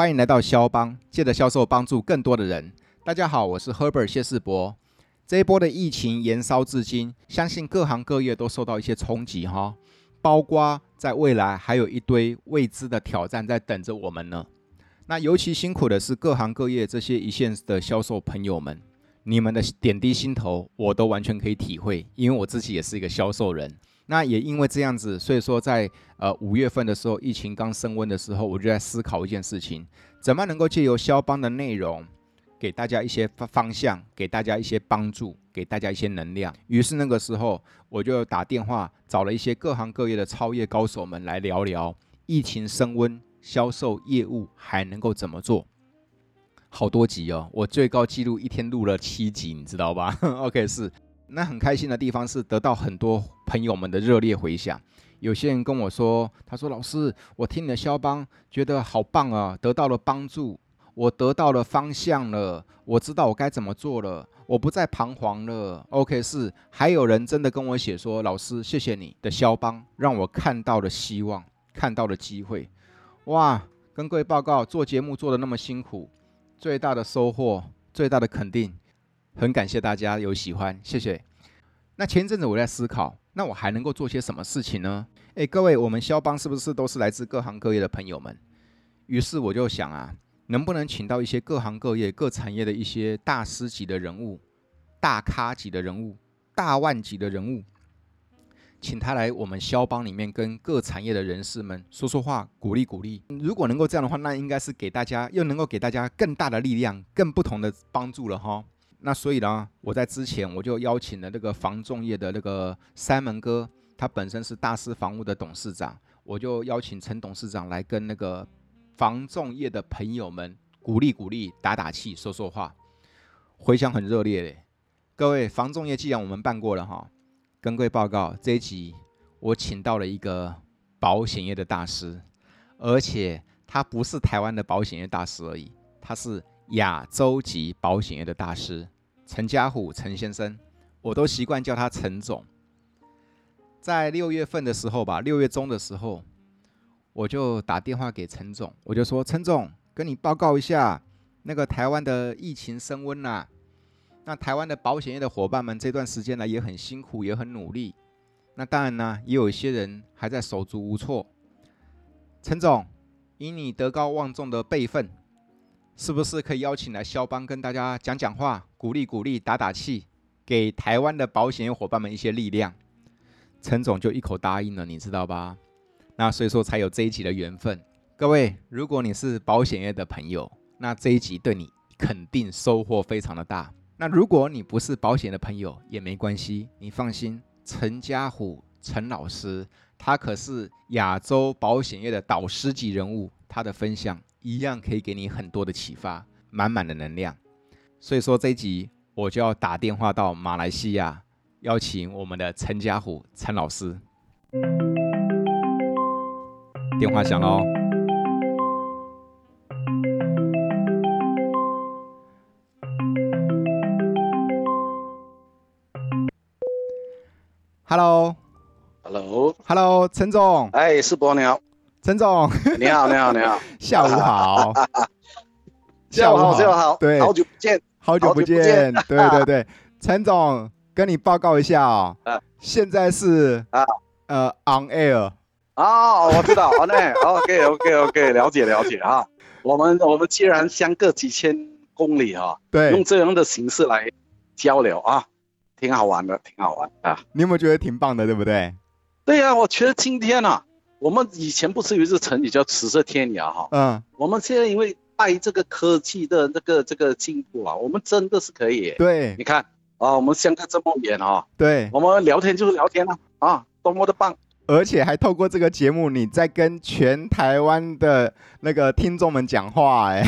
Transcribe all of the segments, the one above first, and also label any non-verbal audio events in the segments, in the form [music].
欢迎来到肖邦，借着销售帮助更多的人。大家好，我是 Herbert 谢世博。这一波的疫情延烧至今，相信各行各业都受到一些冲击哈，包括在未来还有一堆未知的挑战在等着我们呢。那尤其辛苦的是各行各业这些一线的销售朋友们，你们的点滴心头我都完全可以体会，因为我自己也是一个销售人。那也因为这样子，所以说在呃五月份的时候，疫情刚升温的时候，我就在思考一件事情：怎么能够借由肖邦的内容，给大家一些方向，给大家一些帮助，给大家一些能量。于是那个时候，我就打电话找了一些各行各业的超业高手们来聊聊，疫情升温，销售业务还能够怎么做？好多集哦，我最高纪录一天录了七集，你知道吧？[laughs] OK，是。那很开心的地方是得到很多朋友们的热烈回响。有些人跟我说：“他说老师，我听你的销帮，觉得好棒啊，得到了帮助，我得到了方向了，我知道我该怎么做了，我不再彷徨了。”OK，是。还有人真的跟我写说：“老师，谢谢你的肖邦，让我看到了希望，看到了机会。”哇，跟各位报告，做节目做的那么辛苦，最大的收获，最大的肯定。很感谢大家有喜欢，谢谢。那前阵子我在思考，那我还能够做些什么事情呢？诶，各位，我们肖邦是不是都是来自各行各业的朋友们？于是我就想啊，能不能请到一些各行各业、各产业的一些大师级的人物、大咖级的人物、大腕级的人物，请他来我们肖邦里面跟各产业的人士们说说话，鼓励鼓励。如果能够这样的话，那应该是给大家又能够给大家更大的力量、更不同的帮助了哈。那所以呢，我在之前我就邀请了那个房仲业的那个三门哥，他本身是大师房屋的董事长，我就邀请陈董事长来跟那个房仲业的朋友们鼓励鼓励、打打气、说说话，回响很热烈嘞。各位房仲业，既然我们办过了哈，跟各位报告这一集我请到了一个保险业的大师，而且他不是台湾的保险业大师而已，他是。亚洲级保险业的大师陈家虎陈先生，我都习惯叫他陈总。在六月份的时候吧，六月中的时候，我就打电话给陈总，我就说：“陈总，跟你报告一下，那个台湾的疫情升温啦。那台湾的保险业的伙伴们这段时间呢也很辛苦，也很努力。那当然呢，也有一些人还在手足无措。陈总，以你德高望重的辈分。”是不是可以邀请来肖邦跟大家讲讲话，鼓励鼓励，打打气，给台湾的保险伙伴们一些力量？陈总就一口答应了，你知道吧？那所以说才有这一集的缘分。各位，如果你是保险业的朋友，那这一集对你肯定收获非常的大。那如果你不是保险的朋友也没关系，你放心，陈家虎陈老师他可是亚洲保险业的导师级人物，他的分享。一样可以给你很多的启发，满满的能量。所以说这一集我就要打电话到马来西亚，邀请我们的陈家虎陈老师。电话响喽。Hello，Hello，Hello，陈总。哎，是博你好。陈总，你好，你好，你好，[laughs] [laughs] 下午好，下午好，下午好，对，好久不见，好久不见，对对对，陈 [laughs] 总跟你报告一下哦，现在是啊，呃，on air，啊，我知道，on air，OK，OK，OK，了解了解啊，我们我们既然相隔几千公里啊，对，用这样的形式来交流啊，挺好玩的，挺好玩啊，你有没有觉得挺棒的，对不对？对呀，我觉得今天啊。我们以前不是有一个成语叫“咫尺天涯”哈？嗯，我们现在因为拜这个科技的这个这个进步啊，我们真的是可以。对，你看啊，我们相隔这么远啊，对，我们聊天就是聊天了啊，多么的棒！而且还透过这个节目，你在跟全台湾的那个听众们讲话，哎，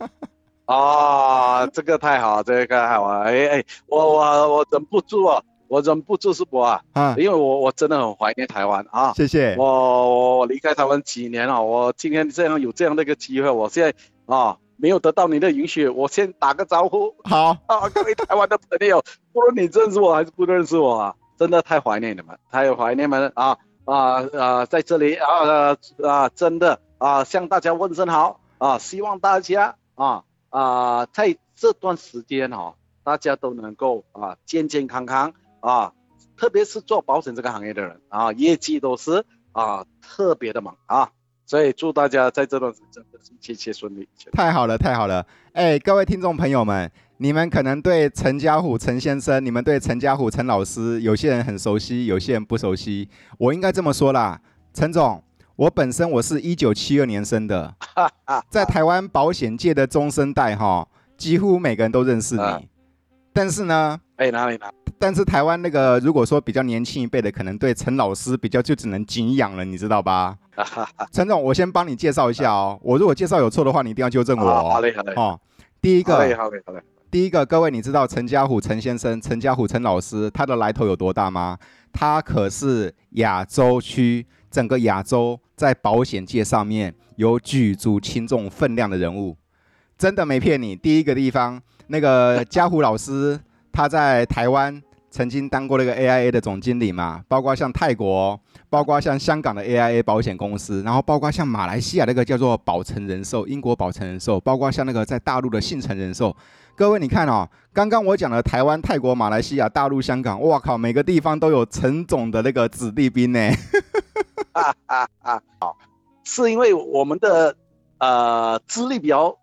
[laughs] 啊，这个太好，这个太好了，哎哎，我我我忍不住啊。我忍不住是不啊？啊，因为我我真的很怀念台湾啊。谢谢。我我离开台湾几年了，我今天这样有这样的一个机会，我现在啊没有得到你的允许，我先打个招呼。好 [laughs] 啊，各位台湾的朋友，不论你认识我还是不认识我啊，真的太怀念你们，太怀念你们啊啊啊，在这里啊啊，真的啊向大家问声好。啊，希望大家啊啊在这段时间哈，大家都能够啊健健康康啊，特别是做保险这个行业的人啊，业绩都是啊特别的忙啊。所以祝大家在这段时间真的是一切切顺利。太好了，太好了！哎，各位听众朋友们，你们可能对陈家虎陈先生，你们对陈家虎陈老师，有些人很熟悉，有些人不熟悉。我应该这么说啦，陈总，我本身我是一九七二年生的，[laughs] 在台湾保险界的中生代哈，几乎每个人都认识你。但是呢，哎，哪里哪？但是台湾那个，如果说比较年轻一辈的，可能对陈老师比较就只能敬仰了，你知道吧？陈总，我先帮你介绍一下哦。我如果介绍有错的话，你一定要纠正我哦。好嘞，好嘞。哦，第一个，好嘞，好嘞，好嘞。第一个，各位，你知道陈家虎陈先生、陈家虎陈老师他的来头有多大吗？他可是亚洲区整个亚洲在保险界上面有举足轻重分量的人物，真的没骗你。第一个地方，那个家虎老师他在台湾。曾经当过那个 AIA 的总经理嘛，包括像泰国，包括像香港的 AIA 保险公司，然后包括像马来西亚那个叫做保诚人寿，英国保诚人寿，包括像那个在大陆的信诚人寿。各位你看哦，刚刚我讲的台湾、泰国、马来西亚、大陆、香港，哇靠，每个地方都有陈总的那个子弟兵呢。啊啊啊！好，是因为我们的呃资历比较。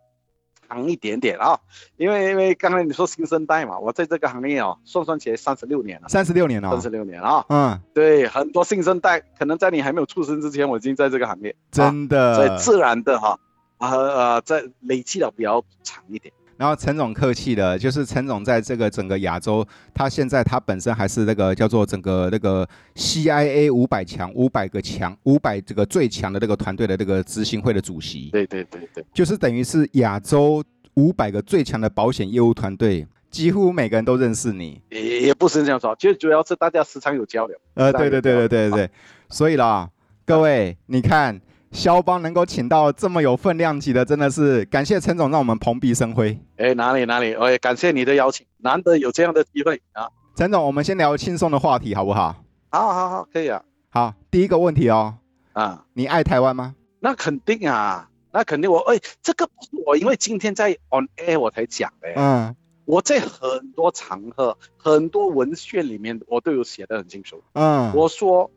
长一点点啊，因为因为刚才你说新生代嘛，我在这个行业哦，算算起来三十六年了，三十六年了，三十六年啊，嗯，对，很多新生代可能在你还没有出生之前，我已经在这个行业，真的，所以自然的哈，啊呃，在累积的比较长一点。然后陈总客气的，就是陈总在这个整个亚洲，他现在他本身还是那个叫做整个那个 CIA 五百强五百个强五百这个最强的那个团队的这个执行会的主席。对对对对，就是等于是亚洲五百个最强的保险业务团队，几乎每个人都认识你。也也不是这样说，其实主要是大家时常有交流。呃，对对对对对对对，所以啦，各位你看。销帮能够请到这么有分量级的，真的是感谢陈总，让我们蓬荜生辉。哎，哪里哪里，我也感谢你的邀请，难得有这样的机会啊。陈总，我们先聊轻松的话题，好不好？好，好，好，可以啊。好，第一个问题哦，啊，你爱台湾吗？那肯定啊，那肯定我。哎，这个不是我，因为今天在 on air 我才讲的。嗯，我在很多场合、很多文献里面，我都有写得很清楚。嗯，我说。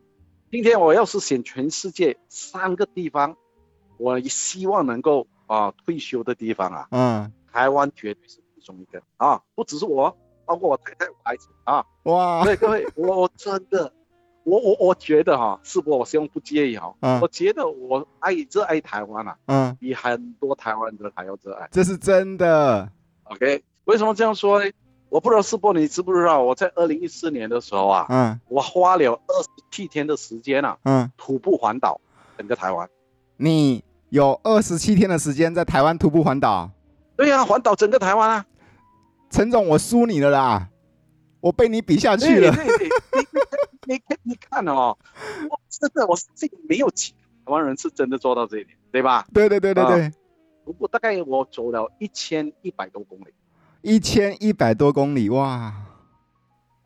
今天我要是选全世界三个地方，我希望能够啊退休的地方啊，嗯，台湾绝对是其中一个啊，不只是我，包括我太太、我孩子啊，哇，对各位，我我真的，我我我觉得哈、啊，是不，我希望不介意哈，嗯，我觉得我爱热爱台湾啊，嗯，比很多台湾人还要热爱，这是真的，OK，为什么这样说呢？我不知道世博你知不知道，我在二零一四年的时候啊，嗯，我花了二十七天的时间啊，嗯，徒步环岛整个台湾。你有二十七天的时间在台湾徒步环岛？对呀、啊，环岛整个台湾啊。陈总，我输你了啦，我被你比下去了。对对对，你你你看哦，我真的我这个没有几个台湾人是真的做到这一点，对吧？对对对对对。徒步、呃、大概我走了一千一百多公里。一千一百多公里哇！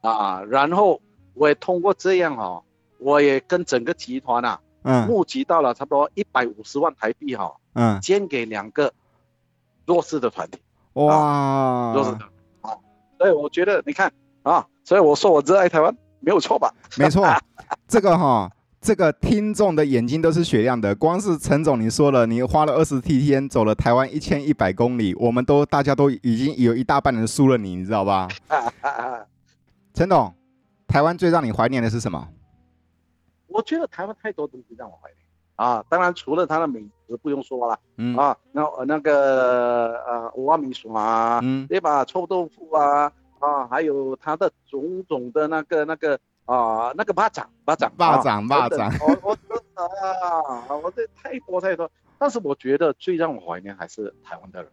啊，然后我也通过这样哦，我也跟整个集团啊，嗯，募集到了差不多一百五十万台币哈，嗯，捐给两个弱势的团体，哇，啊、弱势的啊，所以我觉得你看啊，所以我说我热爱台湾没有错吧？没错，这个哈。这个听众的眼睛都是雪亮的，光是陈总你说了，你花了二十七天走了台湾一千一百公里，我们都大家都已经有一大半人输了你，你知道吧？陈总，台湾最让你怀念的是什么？我觉得台湾太多东西让我怀念啊，当然除了它的美食不用说了，嗯啊，那那个呃五花米薯啊，嗯，对吧？臭豆腐啊，啊，还有它的种种的那个那个。啊，那个巴掌，巴掌，巴掌，巴掌，我我真的啊，我这太多太多，但是我觉得最让我怀念还是台湾的人，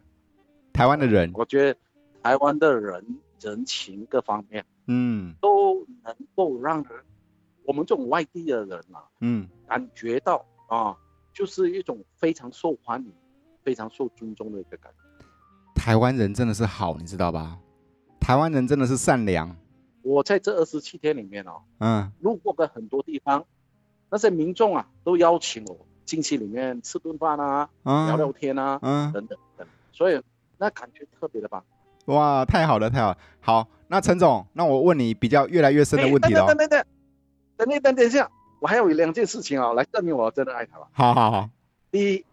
台湾的人，我觉得台湾的人人情各方面，嗯，都能够让人我们这种外地的人啊，嗯，感觉到啊，就是一种非常受欢迎、非常受尊重的一个感觉。台湾人真的是好，你知道吧？台湾人真的是善良。我在这二十七天里面哦，嗯，路过的很多地方，那些民众啊都邀请我进去里面吃顿饭啊，嗯、聊聊天啊，嗯，等等等，所以那感觉特别的棒。哇，太好了，太好了。好，那陈总，那我问你比较越来越深的问题了。等等等等，等等等等一下，我还有两件事情啊，来证明我真的爱台湾。好好好。第一，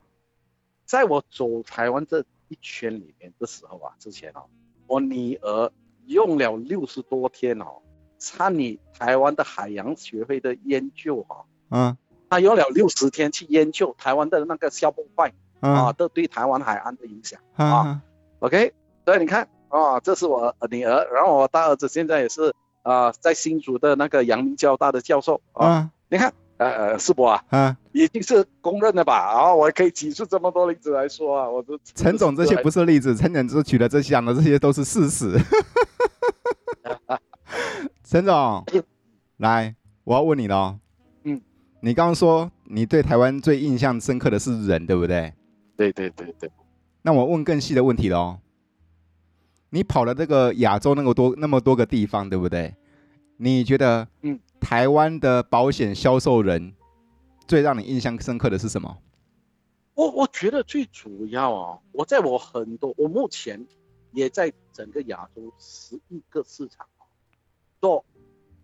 在我走台湾这一圈里面的时候啊，之前啊，我女儿用了六十多天哦。参与台湾的海洋学会的研究哈，嗯，他用了六十天去研究台湾的那个消波块啊，都对台湾海岸的影响啊。OK，所以你看啊，这是我女儿，然后我大儿子现在也是啊，在新竹的那个阳明交大的教授啊。你看，呃，世博啊，嗯，已经是公认的吧？啊，我可以举出这么多例子来说啊，我都 [laughs] 陈总这些不是例子，陈总只举的这些讲的这些都是事实。[laughs] 陈总，来，我要问你喽。嗯，你刚刚说你对台湾最印象深刻的是人，对不对？对对对对。那我问更细的问题喽。你跑了这个亚洲那么多那么多个地方，对不对？你觉得，嗯，台湾的保险销售人最让你印象深刻的是什么？我我觉得最主要啊，我在我很多，我目前也在整个亚洲十一个市场。做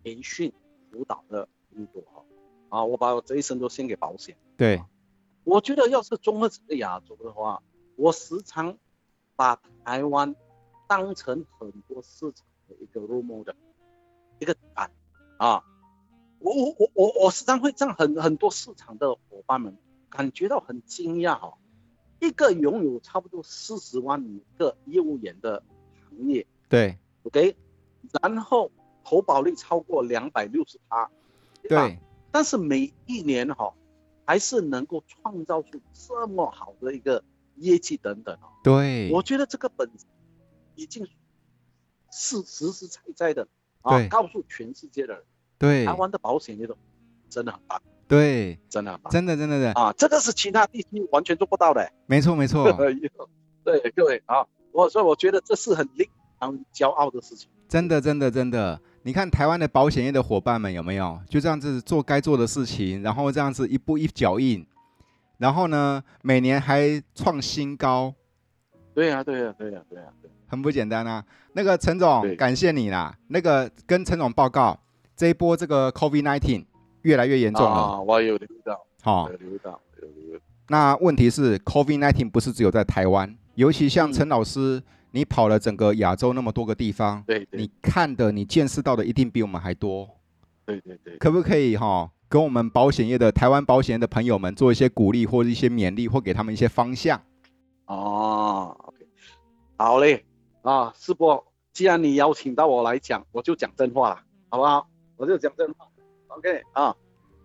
培训辅导的工作哈，啊，我把我这一生都献给保险。对，我觉得要是综合整个亚洲的话，我时常把台湾当成很多市场的一个 role model，一个胆啊，我我我我我时常会让很很多市场的伙伴们感觉到很惊讶哈，一个拥有差不多四十万个业务员的行业，对，OK，然后。投保率超过两百六十趴，对，但是每一年哈，还是能够创造出这么好的一个业绩等等哦。对，我觉得这个本已经是实实在在的啊，告诉全世界的人，对，台湾的保险业都真的很棒，对，真的很棒，真的真的的啊，这个是其他地区完全做不到的。没错没错，[laughs] 对各位啊，我所以我觉得这是很令人骄傲的事情。真的真的真的。你看台湾的保险业的伙伴们有没有就这样子做该做的事情，然后这样子一步一脚印，然后呢，每年还创新高。对呀、啊，对呀、啊，对呀、啊，对呀、啊，很不简单啊。那个陈总，感谢你啦。那个跟陈总报告，这一波这个 COVID-19 越来越严重了。啊，我有留意到。好，有留意到，有留意到。那问题是 COVID-19 不是只有在台湾，尤其像陈老师。嗯你跑了整个亚洲那么多个地方，对，对，你看的、你见识到的一定比我们还多。对对对，可不可以哈、哦，跟我们保险业的台湾保险业的朋友们做一些鼓励，或者一些勉励，或给他们一些方向？哦，OK，好嘞，啊，世博，既然你邀请到我来讲，我就讲真话了，好不好？我就讲真话。OK，啊，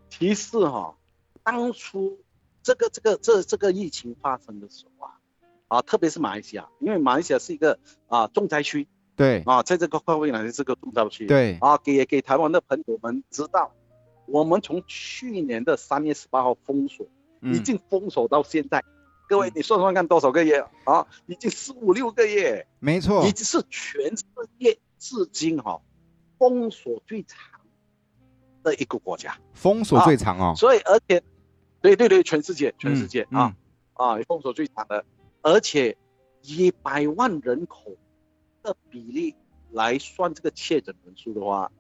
其实哈、哦，当初这个这个这这个疫情发生的时候啊。啊，特别是马来西亚，因为马来西亚是一个啊重灾区，对啊，在这个范围内是个重灾区，对啊，给给台湾的朋友们知道，我们从去年的三月十八号封锁，嗯、已经封锁到现在，各位你算算看多少个月啊？已经十五六个月，没错，已经是全世界至今哈、啊、封锁最长的一个国家，封锁最长哦、啊，所以而且，对对对，全世界全世界、嗯、啊、嗯、啊封锁最长的。而且以百万人口的比例来算这个确诊人数的话，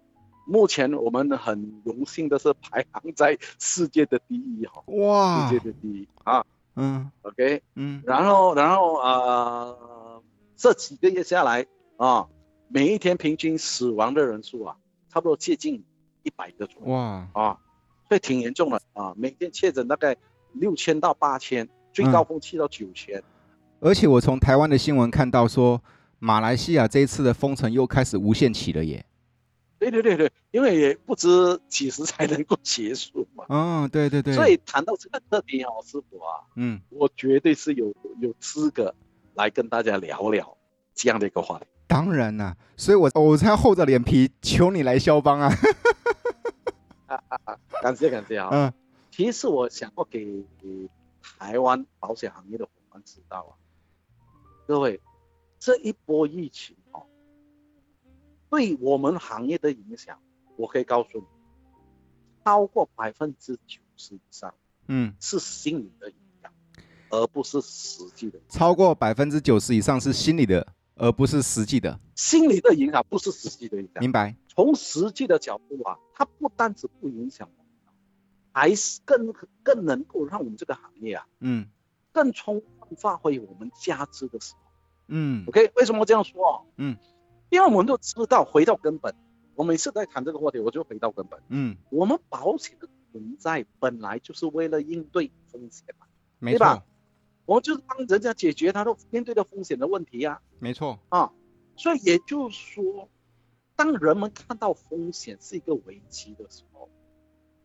目前我们很荣幸的是排行在世界的第一哈，哇，世界的第一啊，嗯，OK，嗯，然后然后呃，这几个月下来啊，每一天平均死亡的人数啊，差不多接近一百个左右，哇，啊，所以挺严重的啊，每天确诊大概六千到八千，最高峰去到九千。嗯而且我从台湾的新闻看到说，马来西亚这一次的封城又开始无限期了耶。对对对对，因为也不知几时才能够结束嘛。嗯、哦，对对对。所以谈到这个特别好师傅啊，嗯，我绝对是有有资格来跟大家聊聊这样的一个话题。当然啦、啊，所以我我才厚着脸皮求你来肖邦啊。啊啊啊！感谢感谢啊。嗯，其实我想要给台湾保险行业的伙伴知道啊。各位，这一波疫情哦，对我们行业的影响，我可以告诉你，超过百分之九十以上嗯，是心理的影响，而不是实际的。超过百分之九十以上是心理的，而不是实际的。心理的影响不是实际的影响。明白。从实际的角度啊，它不单只不影响我们，还是更更能够让我们这个行业啊，嗯，更充分发挥我们价值的时候。嗯，OK，为什么这样说？嗯，因为我们都知道，回到根本，我每次在谈这个话题，我就回到根本。嗯，我们保险的存在本来就是为了应对风险嘛，没错？我们就是帮人家解决他的面对的风险的问题呀。没错啊，所以也就是说，当人们看到风险是一个危机的时候，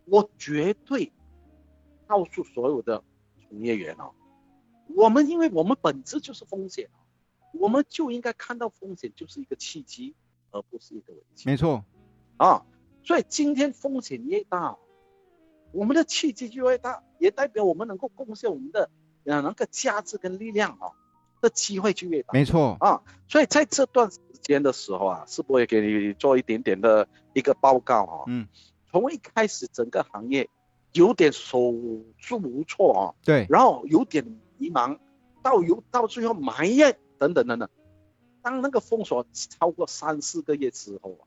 我绝对告诉所有的从业员哦，我们因为我们本质就是风险。我们就应该看到风险就是一个契机，而不是一个危机。没错，啊，所以今天风险越大，我们的契机就越大，也代表我们能够贡献我们的呃那个价值跟力量啊，的机会就越大。没错，啊，所以在这段时间的时候啊，是不是也给你做一点点的一个报告啊？嗯，从一开始整个行业有点手足无措啊，对，然后有点迷茫，到有到最后埋怨。等等等等，当那个封锁超过三四个月之后啊，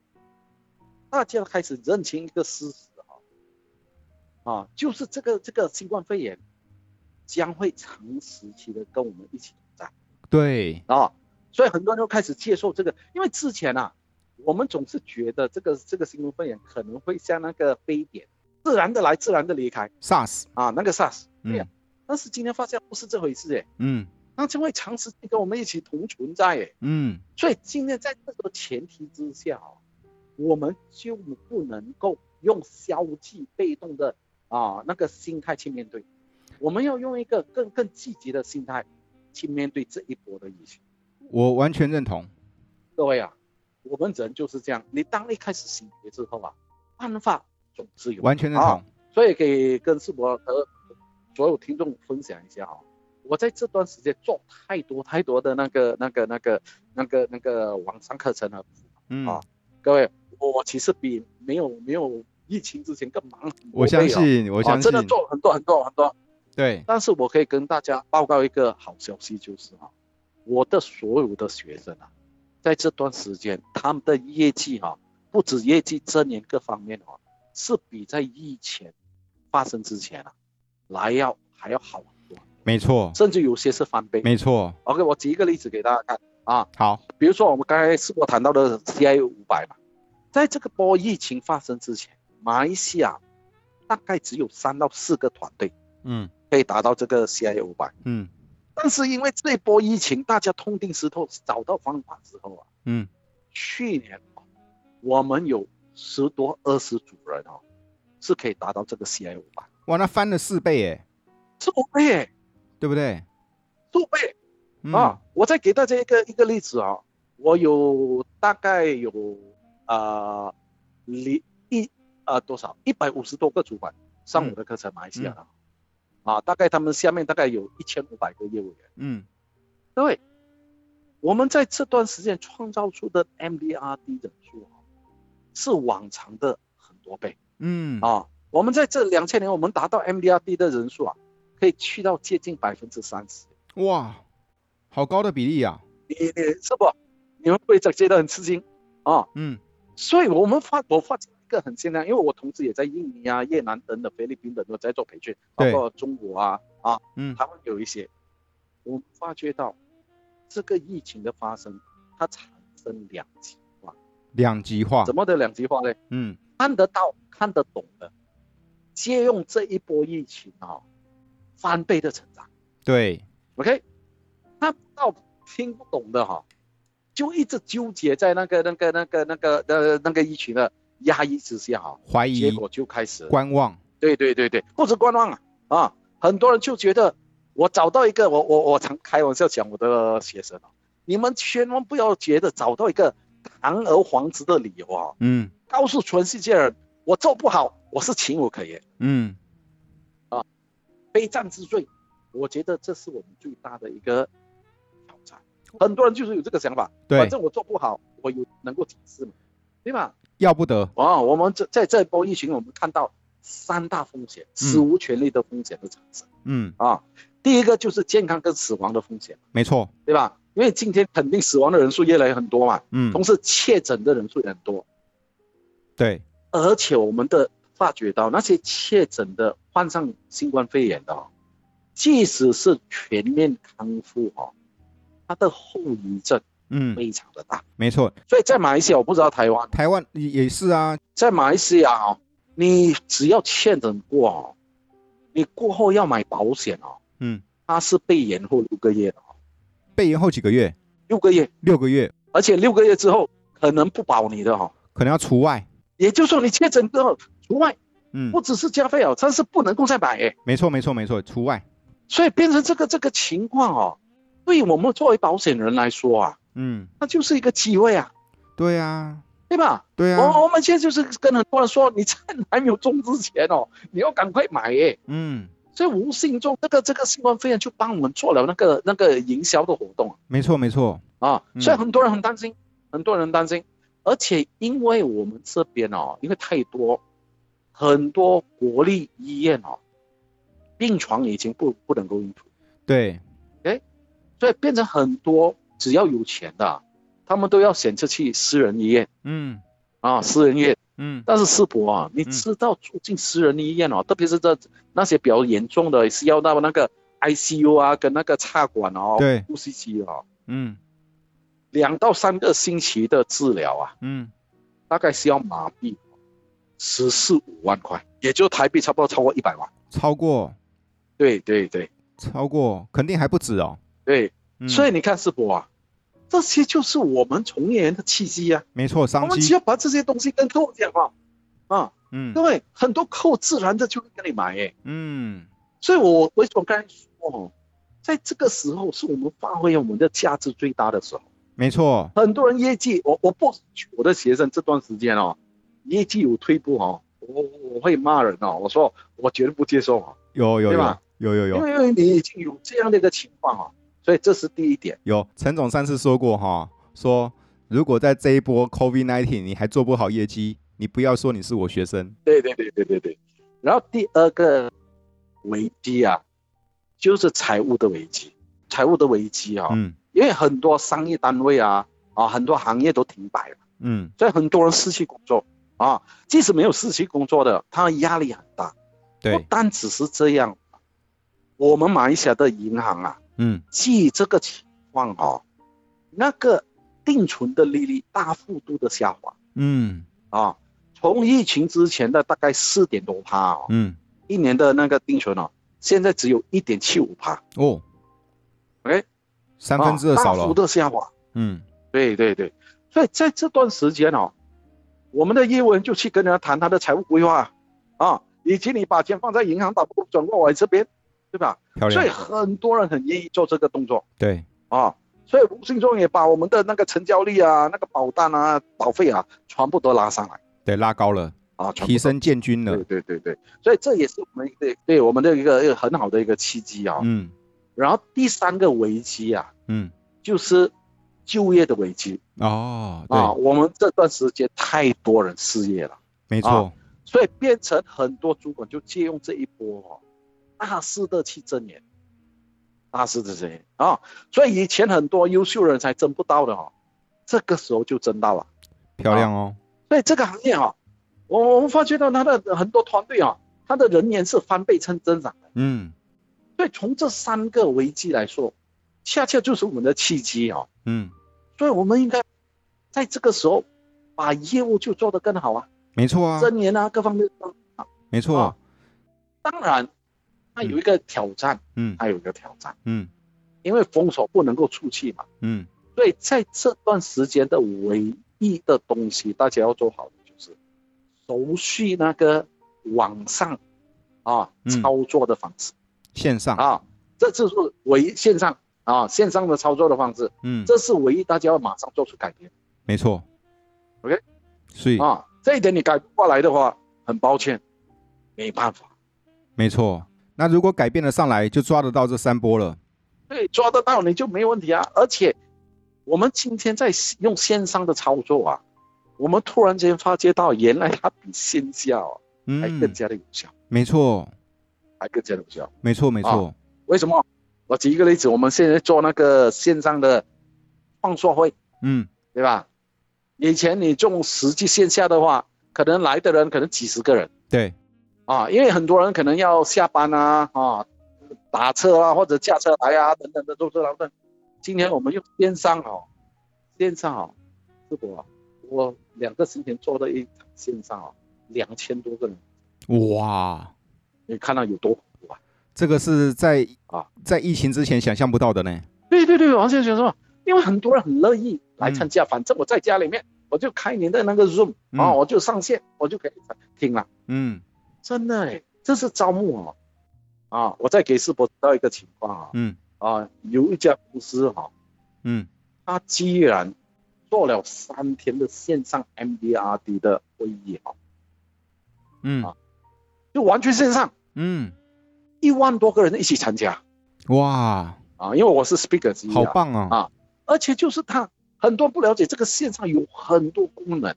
大家开始认清一个事实啊，啊，就是这个这个新冠肺炎将会长时期的跟我们一起。对。啊，所以很多人都开始接受这个，因为之前啊，我们总是觉得这个这个新冠肺炎可能会像那个非典，自然的来，自然的离开。SARS 啊，那个 SARS，对呀、嗯，但是今天发现不是这回事哎。嗯。那就会长时间跟我们一起同存在，哎，嗯，所以今天在这个前提之下啊，我们就不能够用消极被动的啊那个心态去面对，我们要用一个更更积极的心态去面对这一波的疫情。我完全认同，各位啊，我们人就是这样，你当一开始醒觉之后啊，办法总是有，完全认同，啊，所以可以跟世博和所有听众分享一下啊。我在这段时间做太多太多的那个、那个、那个、那个、那个网上课程了，嗯啊，各位，我其实比没有没有疫情之前更忙。我相信，我相信，真的做很多很多很多。对，但是我可以跟大家报告一个好消息，就是啊，我的所有的学生啊，在这段时间他们的业绩啊，不止业绩，这年各方面啊，是比在疫情发生之前啊来要还要好很多。没错，甚至有些是翻倍。没错，OK，我举一个例子给大家看啊。好，比如说我们刚才是我谈到的 CIA 五百嘛，在这个波疫情发生之前，马来西亚大概只有三到四个团队，嗯，可以达到这个 CIA 五百，嗯。但是因为这波疫情，大家痛定思痛，找到方法之后啊，嗯，去年我们有十多二十组人哦，是可以达到这个 CIA 五百。哇，那翻了四倍耶！四倍耶！对不对？数倍、嗯、啊！我再给大家一个一个例子啊，我有大概有啊，一一啊多少一百五十多个主管上我的课程，马来西亚的、嗯、啊，大概他们下面大概有一千五百个业务员。嗯，各位，我们在这段时间创造出的 MDRD 人数啊，是往常的很多倍。嗯啊，我们在这两千年，我们达到 MDRD 的人数啊。可以去到接近百分之三十，哇，好高的比例啊！你你是不？你们会觉得很吃惊啊？嗯，所以我们发我发个很现象，因为我同时也在印尼啊、越南等等菲律宾等都在做培训，包括中国啊啊，嗯，他们有一些，我们发觉到这个疫情的发生，它产生两极化。两极化？怎么的两极化呢？嗯，看得到、看得懂的，借用这一波疫情啊。翻倍的成长，对，OK，看不到听不懂的哈，就一直纠结在那个那个那个那个呃那个疫情的压抑之下哈，怀疑，结果就开始观望，对对对对，不止观望啊啊，很多人就觉得我找到一个，我我我常开玩笑讲我的学生啊，你们千万不要觉得找到一个堂而皇之的理由啊，嗯，告诉全世界人我做不好，我是情有可原，嗯。啊非战之罪，我觉得这是我们最大的一个挑战。很多人就是有这个想法，对，反正我做不好，我有能够解释嘛，对吧？要不得啊！我们这在这波疫情，我们看到三大风险，史无前例的风险的产生。嗯啊，第一个就是健康跟死亡的风险，没错，对吧？因为今天肯定死亡的人数越来越很多嘛，嗯，同时确诊的人数也很多，对，而且我们的发觉到那些确诊的患上新冠肺炎的，即使是全面康复哦，它的后遗症。嗯，非常的大，嗯、没错。所以在马来西亚，我不知道台湾，台湾也是啊。在马来西亚哦，你只要确诊过哦，你过后要买保险哦，嗯，它是被延后六个月的哦。被延后几个月？六个月，六个月。而且六个月之后可能不保你的、哦，可能要除外。也就是说，你确诊之后除外，嗯，不只是加费哦，但是不能够再买诶。没错，没错，没错，除外。所以变成这个这个情况哦，对于我们作为保险人来说啊。嗯，那就是一个机会啊，对啊，对吧？对啊，我我们现在就是跟很多人说，你趁还没有中之前哦，你要赶快买耶。嗯，所以无形中这个这个新冠肺炎就帮我们做了那个那个营销的活动。没错没错啊，所以很多人很担心，嗯、很多人担心，而且因为我们这边哦，因为太多很多国立医院哦，病床已经不不能够应付。对，哎，所以变成很多。只要有钱的，他们都要选择去私人医院。嗯，啊，私人医院。嗯，但是世博啊，你知道住进私人医院哦，嗯、特别是这那些比较严重的，是要到那个 ICU 啊，跟那个插管哦，对，呼吸机哦，嗯，两到三个星期的治疗啊，嗯，大概是要麻痹十四五万块，也就台币差不多超过一百万。超过，对对对，超过，肯定还不止哦。对。所以你看，世博啊，这些就是我们从业人的契机啊。没错，商机。我们只要把这些东西跟客户讲话，啊，嗯，对，很多客户自然的就会跟你买，哎，嗯。所以我为什么刚才说，在这个时候是我们发挥我们的价值最大的时候。没错。很多人业绩，我我不我的学生这段时间哦，业绩有退步哦，我我会骂人哦，我说我绝对不接受哦。有有有，对吧？有有有。因为你已经有这样的一个情况啊。所以这是第一点。有陈总上次说过哈，说如果在这一波 COVID-19 你还做不好业绩，你不要说你是我学生。对对对对对对。然后第二个危机啊，就是财务的危机。财务的危机啊，嗯，因为很多商业单位啊啊，很多行业都停摆了，嗯，所以很多人失去工作啊。即使没有失去工作的，他压力很大。对，不单只是这样，我们马来西亚的银行啊。嗯，基这个情况哦，那个定存的利率大幅度的下滑。嗯，啊，从疫情之前的大概四点多趴哦，嗯，一年的那个定存哦，现在只有一点七五趴。哦，OK，三分之二少了。大幅的下滑。嗯，对对对，所以在这段时间哦，我们的业务员就去跟人家谈他的财务规划啊，以及你把钱放在银行，打不转过来这边。对吧？所以很多人很愿意做这个动作。对啊，所以无形中也把我们的那个成交率啊、那个保单啊、保费啊，全部都拉上来。对，拉高了啊，提升建军了。对对对对，所以这也是我们对对我们的一个一个很好的一个契机啊。嗯。然后第三个危机啊，嗯，就是就业的危机。哦。啊，我们这段时间太多人失业了。没错。所以变成很多主管就借用这一波哦。大肆的去争年，大肆的争年啊！所以以前很多优秀人才争不到的哦，这个时候就争到了，漂亮哦。所以这个行业哈，我我们发觉到他的很多团队啊，他的人员是翻倍成增长的。嗯，所以从这三个危机来说，恰恰就是我们的契机哦。嗯，所以我们应该在这个时候把业务就做得更好啊。没错啊，争年啊，各方面啊，没错。当然。它有一个挑战，嗯，它有一个挑战，嗯，因为封锁不能够出去嘛，嗯，所以在这段时间的唯一的东西，大家要做好的就是熟悉那个网上啊、嗯、操作的方式，线上。啊，这就是唯一线上啊线上的操作的方式，嗯，这是唯一大家要马上做出改变，没错，OK，所以啊这一点你改不过来的话，很抱歉，没办法，没错。那如果改变了上来，就抓得到这三波了。对，抓得到你就没问题啊。而且我们今天在用线上的操作啊，我们突然间发觉到，原来它比线下哦，还更加的有效。嗯、没错，还更加的有效。没错，没错、啊。为什么？我举一个例子，我们现在做那个线上的创作会，嗯，对吧？以前你做实际线下的话，可能来的人可能几十个人。对。啊，因为很多人可能要下班啊，啊，打车啊，或者驾车来啊，等等的都是劳顿。今天我们用线上哦，线上哦，是我？我两个星期做了一场线上哦，两千多个人。哇，你看到有多恐怖啊？这个是在啊，在疫情之前想象不到的呢。对对对，我现在想说，因为很多人很乐意来参加，嗯、反正我在家里面，我就开你的那个 Zoom，啊、嗯，我就上线，我就可以听了。嗯，真的哎，这是招募哦。啊，我再给世博知道一个情况啊。嗯。啊，有一家公司哈，嗯，他居然做了三天的线上 MDRD 的会议哈，嗯，啊，就完全线上，嗯，一万多个人一起参加，哇，啊，因为我是 speaker 之一，好棒啊，啊，而且就是他很多不了解这个线上有很多功能，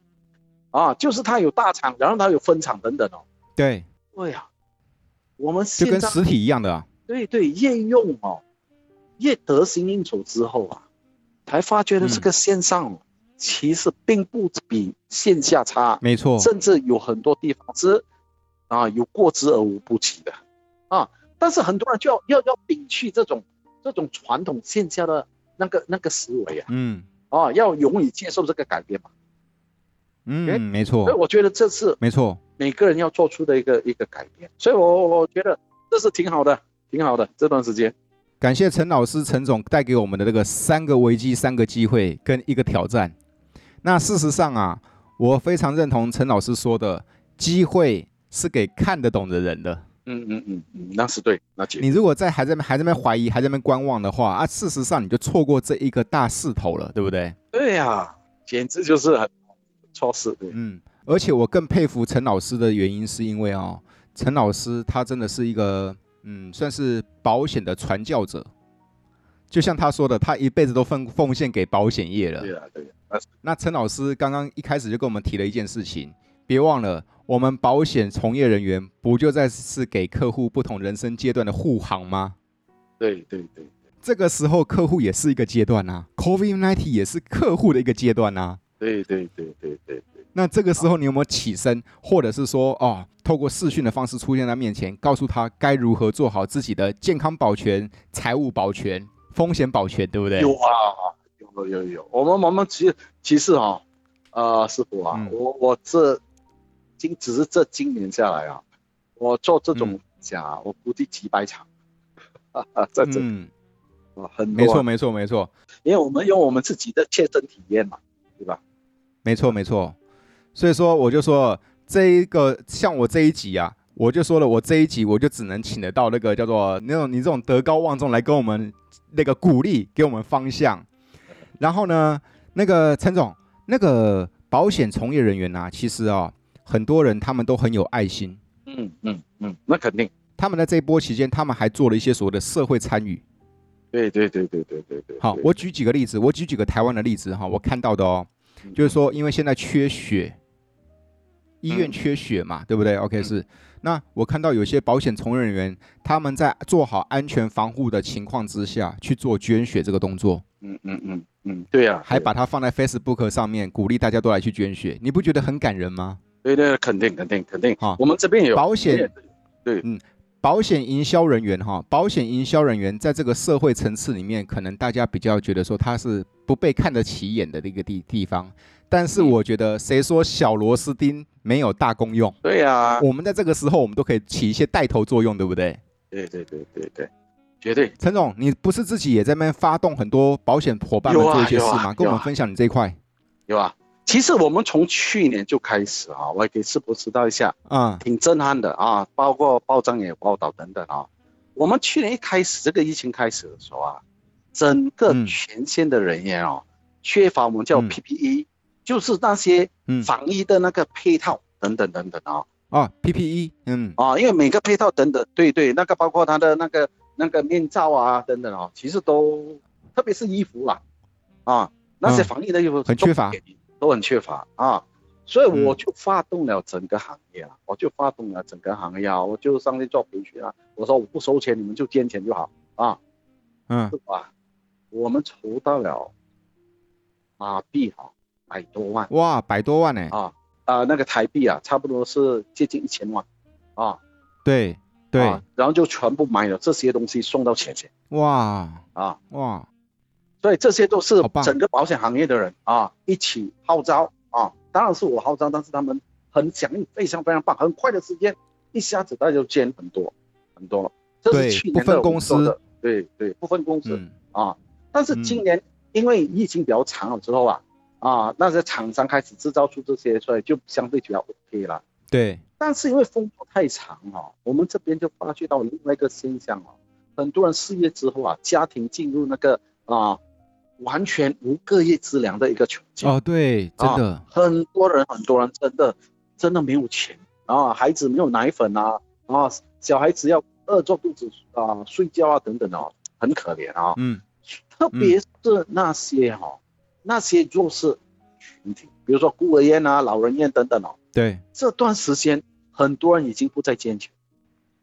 啊，就是他有大厂，然后他有分厂等等哦，对，对呀，我们就跟实体一样的啊，对对，越用哦。越得心应手之后啊，才发觉的这个线上其实并不比线下差，没错，甚至有很多地方是啊有过之而无不及的。啊。但是很多人就要要要摒弃这种这种传统线下的那个那个思维啊，嗯，啊要勇于接受这个改变嘛，嗯，没错。所以我觉得这次没错，每个人要做出的一个一个改变。所以我我觉得这是挺好的，挺好的这段时间。感谢陈老师、陈总带给我们的这个三个危机、三个机会跟一个挑战。那事实上啊，我非常认同陈老师说的，机会是给看得懂的人的。嗯嗯嗯嗯，那是对。那你如果在还在还在那边怀疑、还在那边观望的话啊，事实上你就错过这一个大势头了，对不对？对呀、啊，简直就是很错事。嗯，而且我更佩服陈老师的原因是因为哦，陈老师他真的是一个。嗯，算是保险的传教者，就像他说的，他一辈子都奉奉献给保险业了。对啊，对啊。那陈老师刚刚一开始就跟我们提了一件事情，别忘了，我们保险从业人员不就在是给客户不同人生阶段的护航吗？对对对，对。这个时候客户也是一个阶段啊，COVID-19 也是客户的一个阶段啊。对对对对对，对。那这个时候你有没有起身，或者是说哦，透过视讯的方式出现在面前，告诉他该如何做好自己的健康保全、财务保全、风险保全，对不对？有啊，有有有。我们我们其实其实哈，呃，师傅啊，嗯、我我这今只是这今年下来啊，我做这种讲、我估计几百场，哈哈，在这，嗯，很多、啊，没错没错没错，因为我们用我们自己的切身体验嘛，对吧？没错没错。所以说，我就说这一个像我这一集啊，我就说了，我这一集我就只能请得到那个叫做那种你这种德高望重来跟我们那个鼓励，给我们方向。然后呢，那个陈总，那个保险从业人员啊，其实啊，很多人他们都很有爱心。嗯嗯嗯，那肯定。他们在这一波期间，他们还做了一些所谓的社会参与。对对对对对对对。好，我举几个例子，我举几个台湾的例子哈，我看到的哦，就是说，因为现在缺血。医院缺血嘛，嗯、对不对？OK，是。那我看到有些保险从业人员，他们在做好安全防护的情况之下去做捐血这个动作。嗯嗯嗯嗯，对呀、啊。还把它放在 Facebook 上面，鼓励大家都来去捐血，你不觉得很感人吗？对对，肯定肯定肯定。啊，我们这边有保险。对，嗯，保险营销人员哈，保险营销人员在这个社会层次里面，可能大家比较觉得说他是不被看得起眼的一个地地方。但是我觉得，谁说小螺丝钉没有大功用？对呀、啊，我们在这个时候，我们都可以起一些带头作用，对不对？对对对对对，绝对。陈总，你不是自己也在那边发动很多保险伙伴们做一些事吗？啊啊、跟我们分享你这一块。有啊，其实我们从去年就开始啊，我也给师傅知道一下，嗯，挺震撼的啊，包括报章也有报道等等啊。我们去年一开始这个疫情开始的时候啊，整个全线的人员哦、啊嗯，缺乏我们叫 PPE、嗯。就是那些防疫的那个配套等等等等啊。啊 PPE 嗯。啊，因为每个配套等等，对对，那个包括他的那个那个面罩啊等等啊，其实都特别是衣服啦啊，那些防疫的衣服很缺乏，都很缺乏啊。所以我就发动了整个行业啊，我就发动了整个行业啊，我就上去做培训啊。我说我不收钱，你们就捐钱就好啊。嗯，是吧？我们筹到了马币啊，百多万。哇，百多万呢？啊啊，那个台币啊，差不多是接近一千万啊。对对、啊，然后就全部买了这些东西送到前线。哇啊哇，所以这些都是整个保险行业的人啊一起号召啊。当然是我号召，但是他们很响应，非常非常棒，很快的时间，一下子大家就捐很多很多了。这是去年的公司，对对，不分公司、嗯、啊。但是今年因为疫情比较长了之后啊、嗯、啊，那些厂商开始制造出这些，所以就相对比较 OK 了。对。但是因为风波太长啊，我们这边就发觉到另外一个现象啊，很多人失业之后啊，家庭进入那个啊。完全无个业之粮的一个穷境。哦，对，真的，啊、很多人很多人真的真的没有钱啊，孩子没有奶粉啊，啊，小孩子要饿着肚子啊睡觉啊等等哦、啊，很可怜啊，嗯，特别是那些哈、那些弱势群体，比如说孤儿院啊、老人院等等哦、啊，对，这段时间很多人已经不再坚强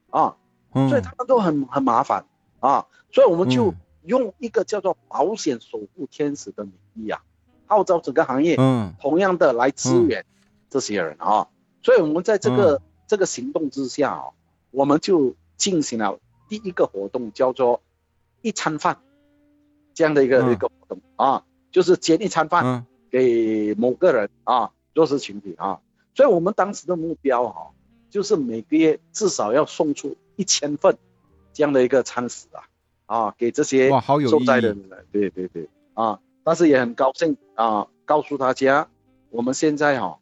啊、嗯，所以他们都很很麻烦啊，所以我们就。嗯用一个叫做保险守护天使的名义啊，号召整个行业，嗯，同样的来支援这些人啊，嗯、所以我们在这个、嗯、这个行动之下啊，我们就进行了第一个活动，叫做一餐饭这样的一个、嗯、一个活动啊，就是捐一餐饭给某个人啊，弱势群体啊，所以我们当时的目标哈、啊，就是每个月至少要送出一千份这样的一个餐食啊。啊，给这些受灾的人，对对对，啊，但是也很高兴啊，告诉大家，我们现在哈，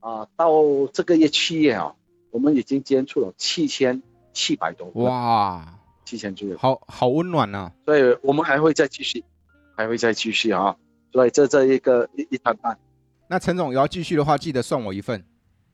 啊，到这个月七月啊，我们已经捐出了七千七百多哇，七千多，好好温暖呐、啊，所以我们还会再继续，还会再继续啊，所以这这一个一一摊半，那陈总要继续的话，记得算我一份，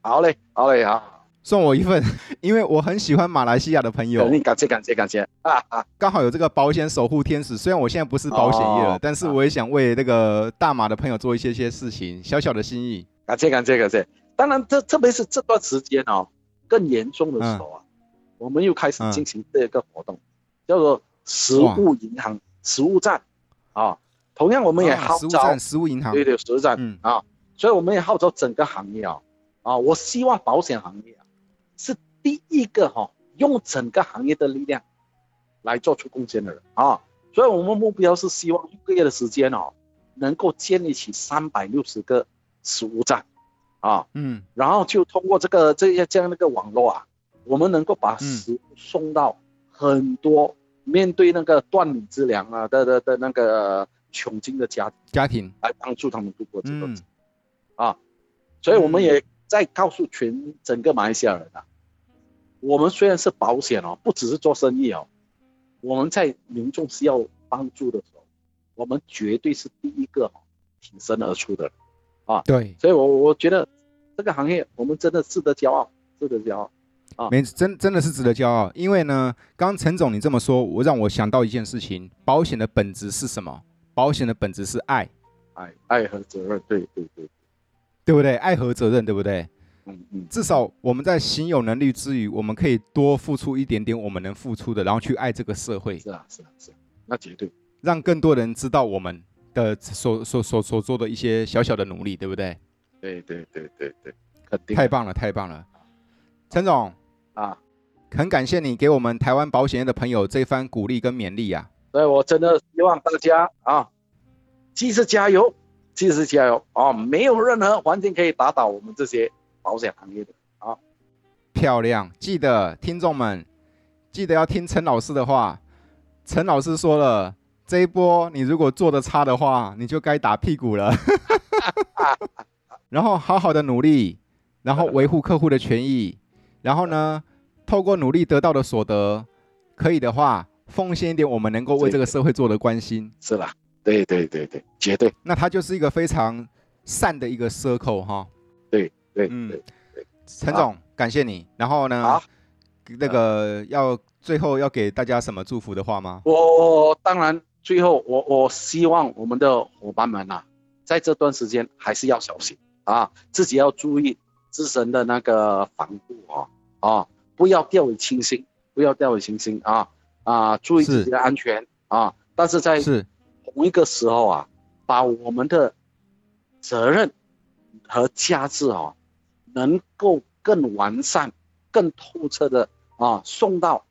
好嘞，好嘞，好。送我一份，[laughs] 因为我很喜欢马来西亚的朋友。感谢感谢感谢啊啊！刚好有这个保险守护天使，虽然我现在不是保险业了，哦，但是我也想为那个大马的朋友做一些些事情，小小的心意。感谢感谢感谢！当然，这特别是这段时间哦，更严重的时候啊，嗯，我们又开始进行这个活动，嗯，叫做食物银行食物站啊。同样，我们也号召食物银行，对对，食物站，嗯啊，所以我们也号召整个行业啊啊，我希望保险行业。是第一个哈，用整个行业的力量来做出贡献的人啊，所以我们目标是希望一个月的时间哦，能够建立起三百六十个食物站啊，嗯，然后就通过这个这些这样的一个网络啊，我们能够把食物送到很多面对那个断米之粮啊的的的那个穷境的家家庭，来帮助他们度过这个，啊，所以我们也在告诉全整个马来西亚人啊。我们虽然是保险哦，不只是做生意哦，我们在民众需要帮助的时候，我们绝对是第一个挺身而出的，啊，对，所以我我觉得这个行业我们真的值得骄傲，值得骄傲，啊，没真真的是值得骄傲，因为呢，刚刚陈总你这么说，我让我想到一件事情，保险的本质是什么？保险的本质是爱，爱，爱和责任，对对对，对不对？爱和责任，对不对？嗯嗯，至少我们在行有能力之余，我们可以多付出一点点我们能付出的，然后去爱这个社会。是啊，是啊，是啊，那绝对让更多人知道我们的所所所所做的一些小小的努力，对不对？对对对对对，肯定。太棒了，太棒了，陈总啊，很感谢你给我们台湾保险业的朋友这番鼓励跟勉励啊。所以我真的希望大家啊，继续加油，继续加油啊！没有任何环境可以打倒我们这些。保险行业的啊，漂亮！记得听众们，记得要听陈老师的话。陈老师说了，这一波你如果做的差的话，你就该打屁股了。[laughs] 然后好好的努力，然后维护客户的权益，然后呢，[laughs] 透过努力得到的所得，可以的话奉献一点我们能够为这个社会做的关心。是吧？对对对对，绝对。那它就是一个非常善的一个 circle 哈。对。对，嗯，陈总，感谢你。然后呢，好，那个要最后要给大家什么祝福的话吗？我当然最后我我希望我们的伙伴们呐、啊，在这段时间还是要小心啊，自己要注意自身的那个防护啊啊，不要掉以轻心，不要掉以轻心啊啊，注意自己的安全啊。但是在同一个时候啊，把我们的责任和价值啊，能够更完善、更透彻的啊，送到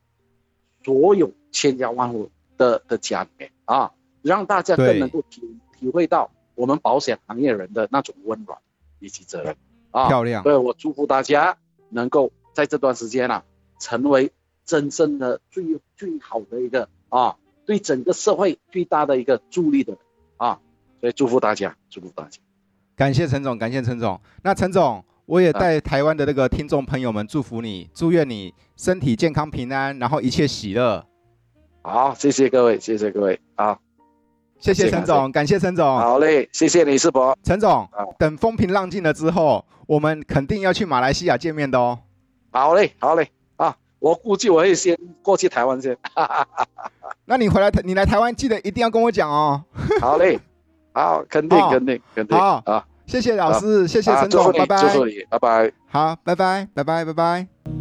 所有千家万户的的家里面啊，让大家更能够体体会到我们保险行业人的那种温暖以及责任啊。漂亮。对，我祝福大家能够在这段时间啊，成为真正的最最好的一个啊，对整个社会最大的一个助力的人啊。所以祝福大家，祝福大家。感谢陈总，感谢陈总。那陈总，我也带台湾的那个听众朋友们祝福你，祝愿你身体健康平安，然后一切喜乐。好，谢谢各位，谢谢各位啊，谢谢陈总，感谢陈总。好嘞，谢谢李世博。陈总，等风平浪静了之后，我们肯定要去马来西亚见面的哦。好嘞，好嘞，啊，我估计我会先过去台湾先。[laughs] 那你回来，你来台湾记得一定要跟我讲哦。[laughs] 好嘞，好，肯定，肯定，肯定。好，谢谢老师，谢谢陈总，拜拜。祝福你，拜拜。好，拜拜，拜拜，拜拜。